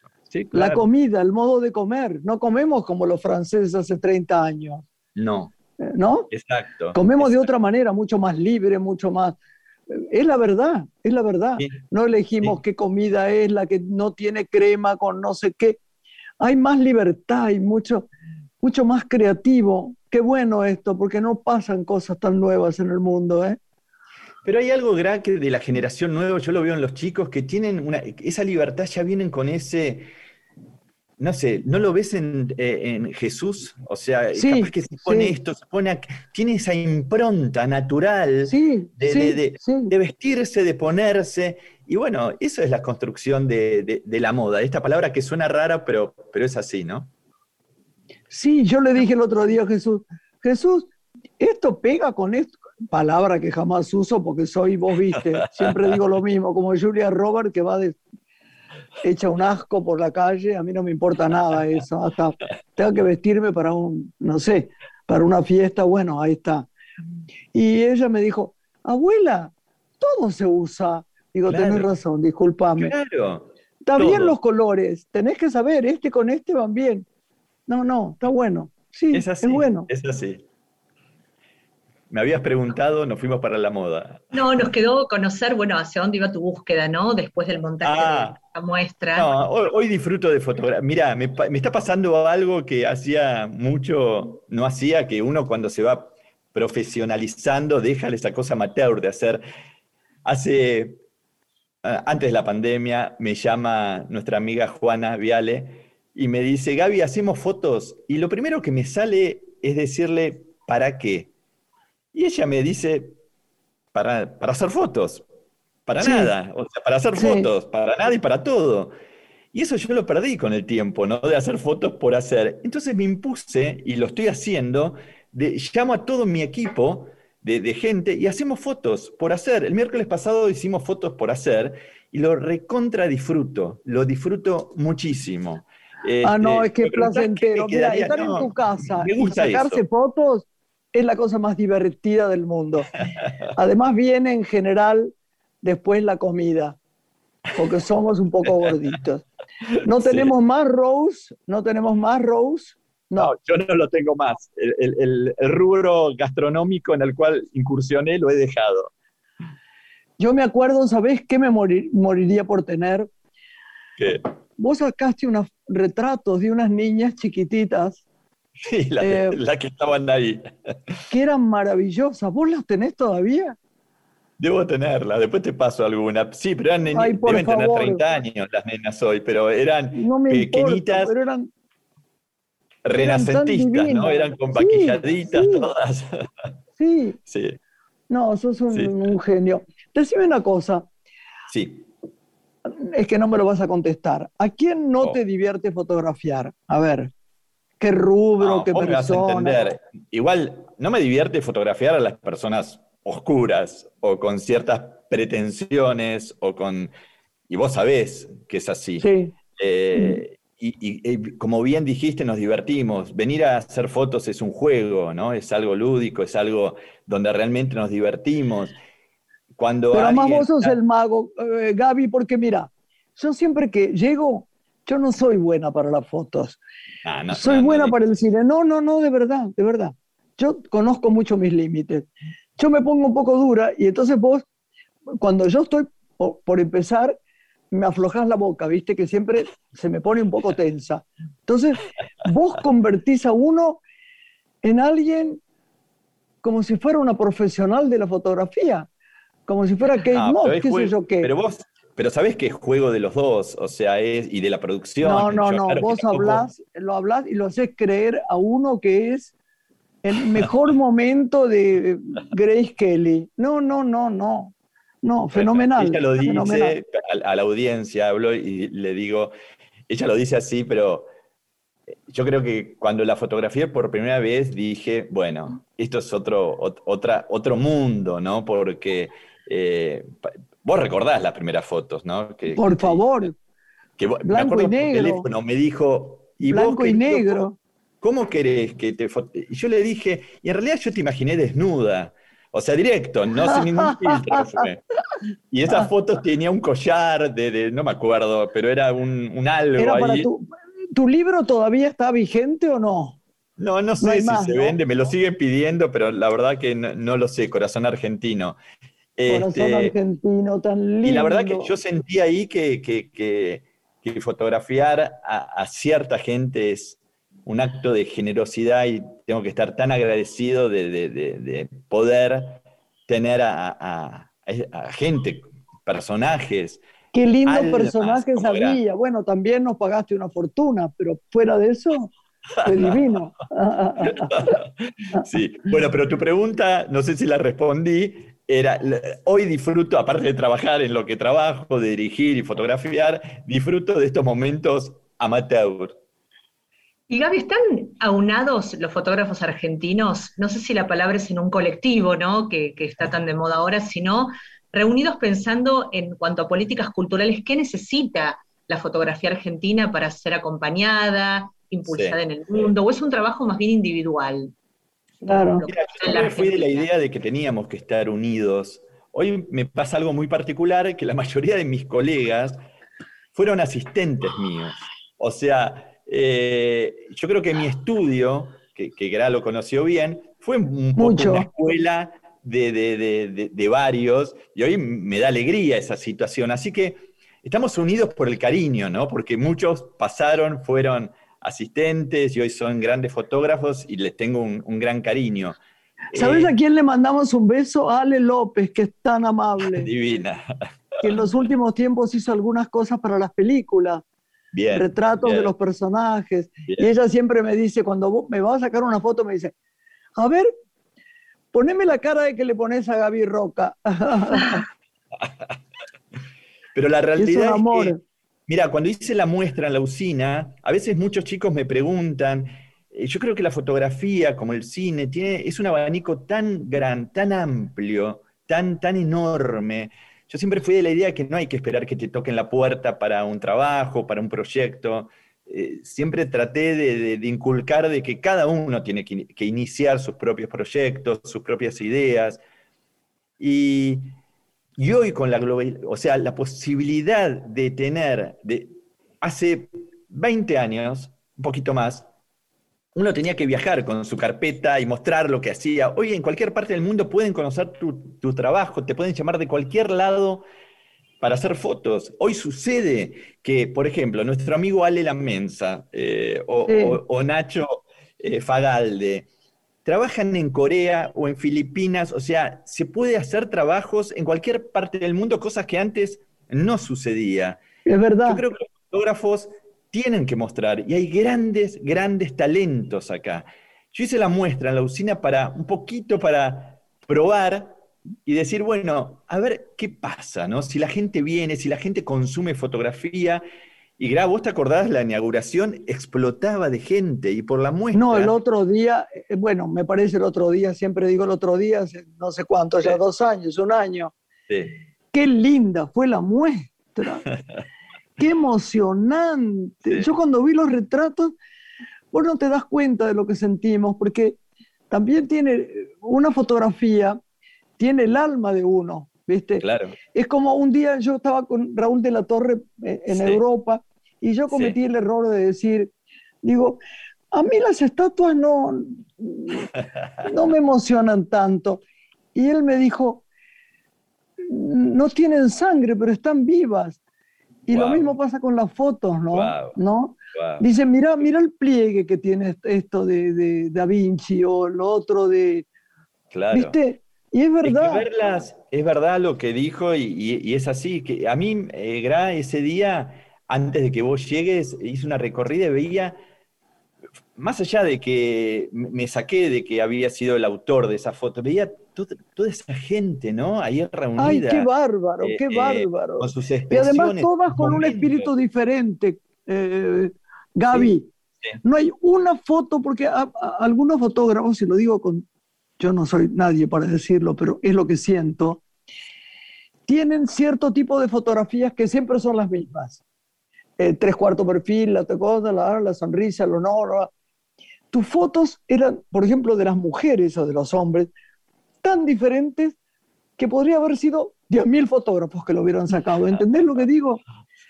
La comida, el modo de comer. No comemos como los franceses hace 30 años. No. ¿No? Exacto. Comemos de otra manera, mucho más libre, mucho más... Es la verdad, es la verdad. No elegimos qué comida es la que no tiene crema con no sé qué. Hay más libertad y mucho, mucho más creativo. Qué bueno esto, porque no pasan cosas tan nuevas en el mundo, ¿eh? Pero hay algo grande de la generación nueva, yo lo veo en los chicos, que tienen una, esa libertad, ya vienen con ese, no sé, ¿no lo ves en, eh, Jesús? O sea, capaz que se pone esto, se pone, tiene esa impronta natural de, vestirse, de ponerse. Y bueno, eso es la construcción de, la moda, esta palabra que suena rara, pero, pero es así, ¿no? Sí, yo le dije el otro día a Jesús, Jesús, esto pega con esto, palabra que jamás uso porque soy, vos viste, siempre digo lo mismo, como Julia Robert que va de, hecha un asco por la calle, a mí no me importa nada eso, hasta tengo que vestirme para un, no sé, para una fiesta, bueno, ahí está. Y ella me dijo, abuela, todo se usa. Digo, tenés razón, discúlpame. Claro. Está bien los colores, tenés que saber, este con este van bien. No, no, está bueno. Sí, es, así, es bueno. Es así. Me habías preguntado, nos fuimos para la moda. No, nos quedó conocer, bueno, hacia dónde iba tu búsqueda, ¿no? Después del montaje de ah. la muestra. No, hoy, disfruto de fotografía. Mira, me, está pasando algo que hacía mucho, no hacía, que uno cuando se va profesionalizando deja esa cosa amateur de hacer. Hace, antes de la pandemia, me llama nuestra amiga Juana Viale y me dice, Gaby, hacemos fotos. Y lo primero que me sale es decirle, ¿para qué? Y ella me dice, para, para hacer fotos, para nada, o sea, para hacer fotos, para nada y para todo. Y eso yo lo perdí con el tiempo, ¿no? De hacer fotos por hacer. Entonces me impuse, y lo estoy haciendo, de, llamo a todo mi equipo de, de, gente y hacemos fotos por hacer. El miércoles pasado hicimos fotos por hacer y lo recontra disfruto, lo disfruto muchísimo. ah, no, este, es que placentero. Mira, estar en tu casa y sacarse fotos es la cosa más divertida del mundo. Además viene en general después la comida, porque somos un poco gorditos. No tenemos más Rose, no tenemos más Rose. No. yo no lo tengo más. El, rubro gastronómico en el cual incursioné lo he dejado. Yo me acuerdo, ¿sabés qué me moriría por tener? ¿Qué? Vos sacaste unos retratos de unas niñas chiquititas Sí, eh, la, que estaban ahí. Que eran maravillosas. ¿Vos las tenés todavía? Debo tenerla, después te paso alguna. Sí, pero eran deben tener 30 años las nenas hoy, pero eran pequeñitas. pero eran, renacentistas, ¿no? Eran con vaquilladitas todas. Sí. sí. No, sos un, genio. Decime una cosa. Sí. Es que no me lo vas a contestar. ¿A quién no. te divierte fotografiar? A ver qué rubro, qué persona. Igual, no me divierte fotografiar a las personas oscuras o con ciertas pretensiones o con... Y vos sabés que es así. Sí. Eh, y, como bien dijiste, nos divertimos. Venir a hacer fotos es un juego, ¿no? Es algo lúdico, es algo donde realmente nos divertimos. Cuando Pero más vos sos el mago, eh, Gaby, porque mira, yo siempre que llego, yo no soy buena para las fotos. Ah, soy buena para el cine. No, no, no, de verdad, de verdad. Yo conozco mucho mis límites. Yo me pongo un poco dura y entonces vos, cuando yo estoy por, empezar, me aflojas la boca, viste, que siempre se me pone un poco tensa. Entonces, vos convertís a uno en alguien como si fuera una profesional de la fotografía, como si fuera Kate Moss, qué sé yo qué. Pero vos, pero sabés que es juego de los dos, o sea, es, y de la producción. No, no, no, vos hablás, lo hablás y lo haces creer a uno que es el mejor momento de Grace Kelly. No, no, no, no. No, fenomenal. Ella lo dice A, la audiencia, hablo y le digo, ella lo dice así, pero yo creo que cuando la fotografié por primera vez dije, bueno, esto es otro, otra, otro mundo, ¿no? Porque eh, Vos recordás las primeras fotos, ¿no? Por favor. Que, Blanco y negro. Teléfono, me dijo. ¿y Blanco y negro. ¿Cómo querés que te.? Y yo le dije, y en realidad yo te imaginé desnuda. O sea, directo, no sin ningún filtro. Y esas fotos tenía un collar de, no me acuerdo, pero era un, algo ahí. tu, libro todavía está vigente o no? No, no sé si se vende, me lo siguen pidiendo, pero la verdad que no, lo sé, Corazón Argentino. Corazón este, Argentino, tan lindo. Y la verdad que yo sentí ahí que, que, fotografiar a, cierta gente es un acto de generosidad y tengo que estar tan agradecido de, poder tener a, gente, personajes. Qué lindo personaje sabía. Bueno, también nos pagaste una fortuna, pero fuera de eso, fue divino. sí, bueno, pero tu pregunta, no sé si la respondí, era, hoy disfruto, aparte de trabajar en lo que trabajo, de dirigir y fotografiar, disfruto de estos momentos amateur. Y Gaby, ¿están aunados los fotógrafos argentinos? No sé si la palabra es en un colectivo, ¿no? Que, está tan de moda ahora, sino reunidos pensando en cuanto a políticas culturales, ¿qué necesita la fotografía argentina para ser acompañada, impulsada en el mundo? ¿O es un trabajo más bien individual? Claro. yo fui de la idea de que teníamos que estar unidos. Hoy me pasa algo muy particular, que la mayoría de mis colegas fueron asistentes míos. O sea, eh, yo creo que mi estudio, que, que Gra lo conoció bien, fue un poco una escuela de, varios, y hoy me da alegría esa situación. Así que estamos unidos por el cariño, ¿no? Porque muchos pasaron, fueron asistentes y hoy son grandes fotógrafos y les tengo un, gran cariño. ¿Sabes eh, a quién le mandamos un beso? A Ale López, que es tan amable. Divina. Que en los últimos tiempos hizo algunas cosas para las películas retratos de los personajes. Y ella siempre me dice, cuando me va a sacar una foto, me dice, a ver, poneme la cara de que le pones a Gaby Roca. Pero la realidad es, que, mira, cuando hice la muestra en la usina, a veces muchos chicos me preguntan, eh, yo creo que la fotografía, como el cine, tiene, es un abanico tan gran, tan amplio, tan, tan enorme, yo siempre fui de la idea que no hay que esperar que te toquen la puerta para un trabajo, para un proyecto. Eh, siempre traté de, inculcar de que cada uno tiene que, iniciar sus propios proyectos, sus propias ideas. Y, hoy con la global, o sea, la posibilidad de tener, de, hace 20 años, un poquito más, uno tenía que viajar con su carpeta y mostrar lo que hacía. Hoy en cualquier parte del mundo pueden conocer tu, trabajo, te pueden llamar de cualquier lado para hacer fotos. Hoy sucede que, por ejemplo, nuestro amigo Ale Lamensa eh, o, Nacho eh, Fagalde trabajan en Corea o en Filipinas, o sea, se puede hacer trabajos en cualquier parte del mundo, cosas que antes no sucedía. Es verdad. Yo creo que los fotógrafos tienen que mostrar. Y hay grandes, grandes talentos acá. Yo hice la muestra en la usina para un poquito para probar y decir, bueno, a ver qué pasa, ¿no? Si la gente viene, si la gente consume fotografía. Y Gra, vos te acordás, la inauguración explotaba de gente y por la muestra. No, el otro día, eh, bueno, me parece el otro día, siempre digo el otro día, no sé cuánto, ya dos años, un año. Sí. Qué linda fue la muestra. qué emocionante. Yo cuando vi los retratos, vos no te das cuenta de lo que sentimos, porque también tiene una fotografía, tiene el alma de uno, ¿viste? Claro. Es como un día yo estaba con Raúl de la Torre eh, en Europa y yo cometí el error de decir, digo, a mí las estatuas no, no me emocionan tanto. Y él me dijo, no tienen sangre, pero están vivas. Y lo mismo pasa con las fotos, ¿no? ¿No? Dicen, mira, mira el pliegue que tiene esto de, Da Vinci o lo otro de... Claro. ¿Viste? Y es verdad. Es, es verdad lo que dijo y, es así. Que a mí, eh, Gra, ese día, antes de que vos llegues, hice una recorrida y veía, más allá de que me saqué de que había sido el autor de esa foto, veía toda, esa gente, ¿no? Ahí reunida. ¡Ay, qué bárbaro, qué eh, bárbaro! con sus Y además todas con un espíritu diferente, eh, Gaby. No hay una foto, porque algunos fotógrafos, y lo digo con, yo no soy nadie para decirlo, pero es lo que siento, tienen cierto tipo de fotografías que siempre son las mismas. Eh, tres cuartos perfil, la cosa, la, la sonrisa, el honor. Tus fotos eran, por ejemplo, de las mujeres o de los hombres, tan diferentes que podría haber sido 10.000 fotógrafos que lo hubieran sacado. ¿Entendés lo que digo?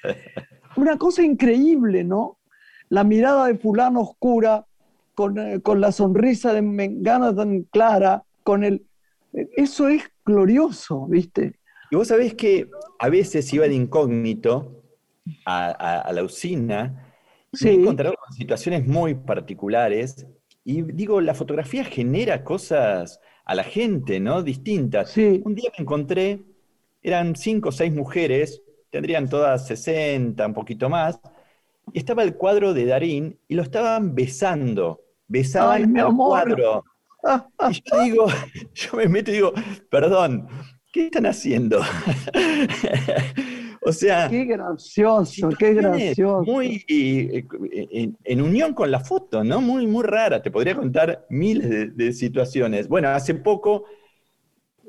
Una cosa increíble, ¿no? La mirada de fulano oscura, con, eh, con la sonrisa de Mengana tan clara, con el... Eso es glorioso, ¿viste? Y vos sabés que a veces iba de incógnito a, la usina y me encontraba con situaciones muy particulares. Y digo, la fotografía genera cosas a la gente, ¿no? Distintas. Un día me encontré, eran cinco o seis mujeres, tendrían todas 60, un poquito más, y estaba el cuadro de Darín y lo estaban besando, besaban el cuadro. Y yo digo, yo me meto y digo, perdón, ¿qué están haciendo? O sea... Qué gracioso, qué gracioso. Muy eh, en, unión con la foto, ¿no? Muy, muy rara. Te podría contar miles de, situaciones. Bueno, hace poco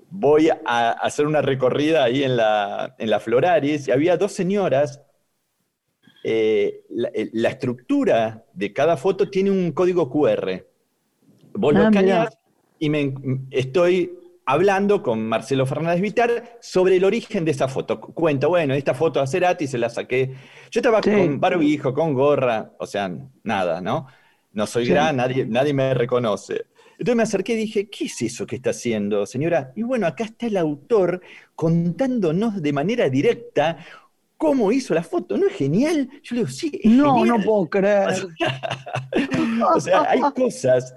voy a hacer una recorrida ahí en la, en la Floraris y había dos señoras. Eh, eh, la, estructura de cada foto tiene un código QR. Vos lo ah, escaneás y me, estoy hablando con Marcelo Fernández Vitar sobre el origen de esa foto. Cuenta, bueno, esta foto a Cerati se la saqué. Yo estaba con barbijo, con gorra, o sea, nada, ¿no? No soy gran, nadie, nadie me reconoce. Entonces me acerqué y dije, ¿qué es eso que está haciendo, señora? Y bueno, acá está el autor contándonos de manera directa cómo hizo la foto. ¿No es genial? Yo le digo, sí, es No, no puedo creer. o sea, hay cosas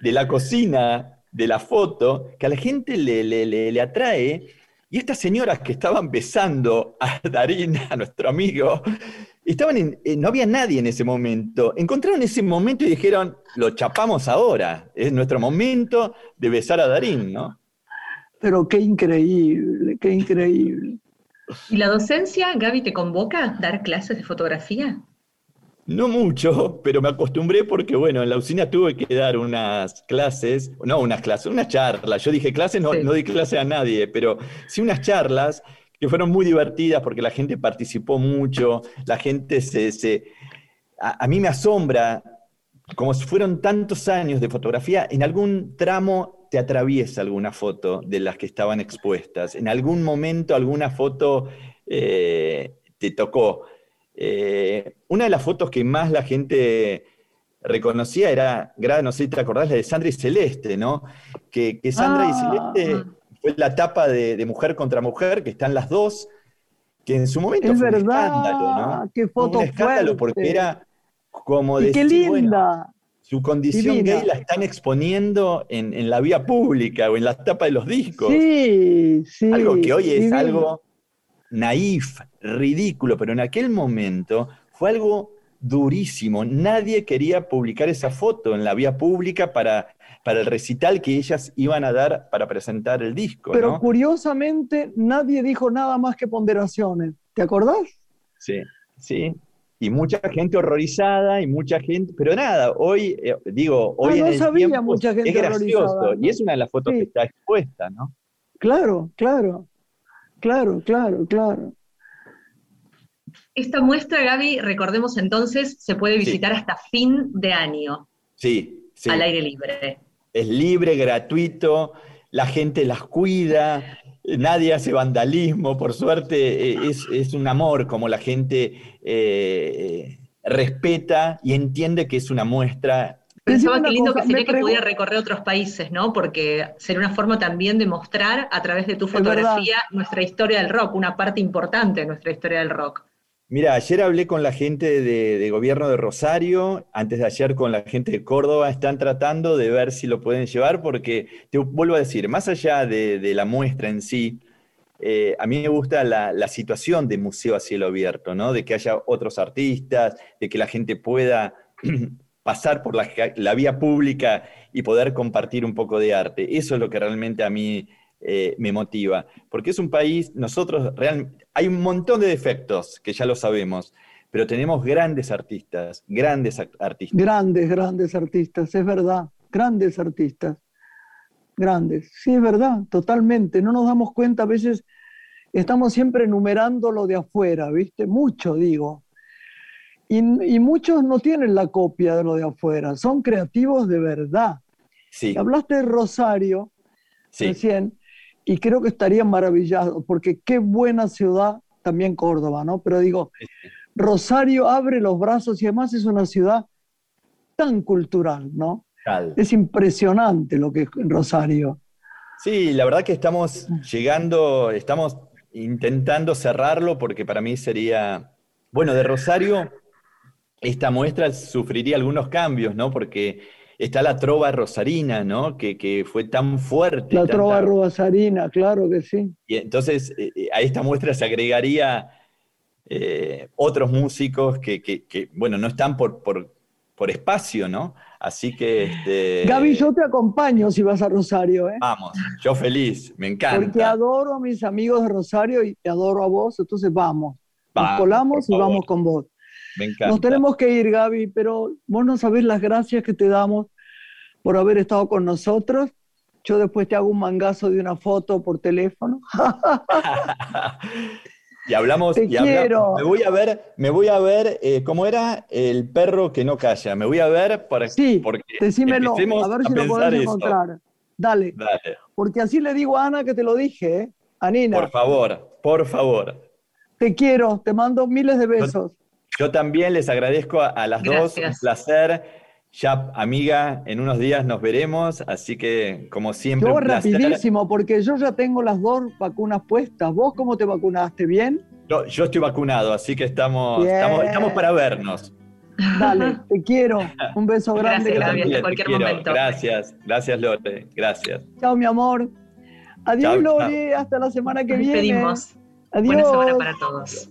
de la cocina de la foto que a la gente le, le, atrae. Y estas señoras que estaban besando a Darín, a nuestro amigo, estaban en, eh, no había nadie en ese momento. Encontraron ese momento y dijeron, lo chapamos ahora, es nuestro momento de besar a Darín, ¿no? Pero qué increíble, qué increíble. ¿Y la docencia, Gaby, te convoca a dar clases de fotografía? No mucho, pero me acostumbré porque, bueno, en la usina tuve que dar unas clases, no unas clases, unas charlas. Yo dije clases, no, no di clase a nadie, pero sí unas charlas que fueron muy divertidas porque la gente participó mucho, la gente se... a, mí me asombra, como si fueron tantos años de fotografía, en algún tramo te atraviesa alguna foto de las que estaban expuestas, en algún momento alguna foto eh, te tocó. Eh, una de las fotos que más la gente reconocía era, no sé si te acordás, la de Sandra y Celeste, ¿no? Que, Sandra y ah. Celeste fue la tapa de, Mujer contra Mujer, que están las dos, que en su momento fue un escándalo, ¿no? Qué foto un escándalo porque era como de qué linda. su condición gay la están exponiendo en, la vía pública o en la tapa de los discos. Sí, sí. Algo que hoy es algo naif, ridículo, pero en aquel momento fue algo durísimo. Nadie quería publicar esa foto en la vía pública para, para el recital que ellas iban a dar para presentar el disco. Pero curiosamente nadie dijo nada más que ponderaciones. ¿Te acordás? Sí, sí. Y mucha gente horrorizada y mucha gente, pero nada, hoy, eh, digo, hoy no, sabía mucha gente es gracioso y es una de las fotos que está expuesta, ¿no? Claro, claro. Claro, claro, claro. Esta muestra, Gaby, recordemos entonces, se puede visitar hasta fin de año. Sí, sí. Al aire libre. Es libre, gratuito, la gente las cuida, nadie hace vandalismo, por suerte eh, es, un amor como la gente eh, respeta y entiende que es una muestra Pensaba qué lindo que sería que pudiera recorrer otros países, ¿no? Porque sería una forma también de mostrar a través de tu fotografía nuestra historia del rock, una parte importante de nuestra historia del rock. Mira, ayer hablé con la gente de, gobierno de Rosario, antes de ayer con la gente de Córdoba, están tratando de ver si lo pueden llevar, porque te vuelvo a decir, más allá de, la muestra en sí, eh, a mí me gusta la, la, situación de museo a cielo abierto, ¿no? De que haya otros artistas, de que la gente pueda pasar por la, vía pública y poder compartir un poco de arte. Eso es lo que realmente a mí eh, me motiva, porque es un país, nosotros realmente, hay un montón de defectos que ya lo sabemos, pero tenemos grandes artistas, grandes artistas. Grandes, grandes artistas, es verdad, grandes artistas, grandes, sí, es verdad, totalmente, no nos damos cuenta, a veces estamos siempre enumerando lo de afuera, ¿viste? Mucho digo, y, muchos no tienen la copia de lo de afuera, son creativos de verdad. Sí. Hablaste de Rosario, recién, y creo que estarían maravillados, porque qué buena ciudad, también Córdoba, ¿no? Pero digo, Rosario abre los brazos y además es una ciudad tan cultural, ¿no? Es impresionante lo que es Rosario. Sí, la verdad que estamos llegando, estamos intentando cerrarlo porque para mí sería, bueno, de Rosario, esta muestra sufriría algunos cambios, ¿no? Porque está la trova rosarina, ¿no? Que, fue tan fuerte. La trova rosarina, claro que sí. Y entonces eh, eh, a esta muestra se agregaría eh, otros músicos que, bueno, no están por, por, por espacio, ¿no? Así que. Este... Gaby, yo te acompaño si vas a Rosario, ¿eh? Vamos, yo feliz, me encanta. Porque adoro a mis amigos de Rosario y te adoro a vos, entonces vamos. Nos colamos y vamos con vos. Me encanta. Nos tenemos que ir, Gaby, pero vos no sabés las gracias que te damos por haber estado con nosotros. Yo después te hago un mangazo de una foto por teléfono. Y hablamos, y quiero. Me voy a ver, me voy a ver, eh, ¿cómo era? El perro que no calla. Me voy a ver para, sí, porque decímelo, a ver si lo podés encontrar. Dale. Dale. Porque así le digo a Ana que te lo dije, ¿eh? A Nina. Por favor, por favor. Te quiero, te mando miles de besos. Yo, también les agradezco a, las dos, un placer. Ya, amiga, en unos días nos veremos, así que como siempre. Yo rapidísimo, porque yo ya tengo las dos vacunas puestas. ¿Vos cómo te vacunaste? ¿Bien? Yo, yo estoy vacunado, así que estamos, estamos, para vernos. Dale, te quiero. Un beso grande. Gracias, en cualquier momento. Gracias, gracias Lore, gracias. Chao, mi amor. Adiós, Lore, hasta la semana que viene. Despedimos. Adiós. Buena semana para todos.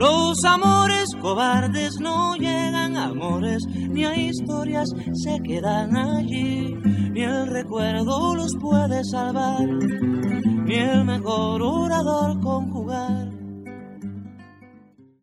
Los amores cobardes no llegan a amores, ni a historias se quedan allí, ni el recuerdo los puede salvar, ni el mejor orador con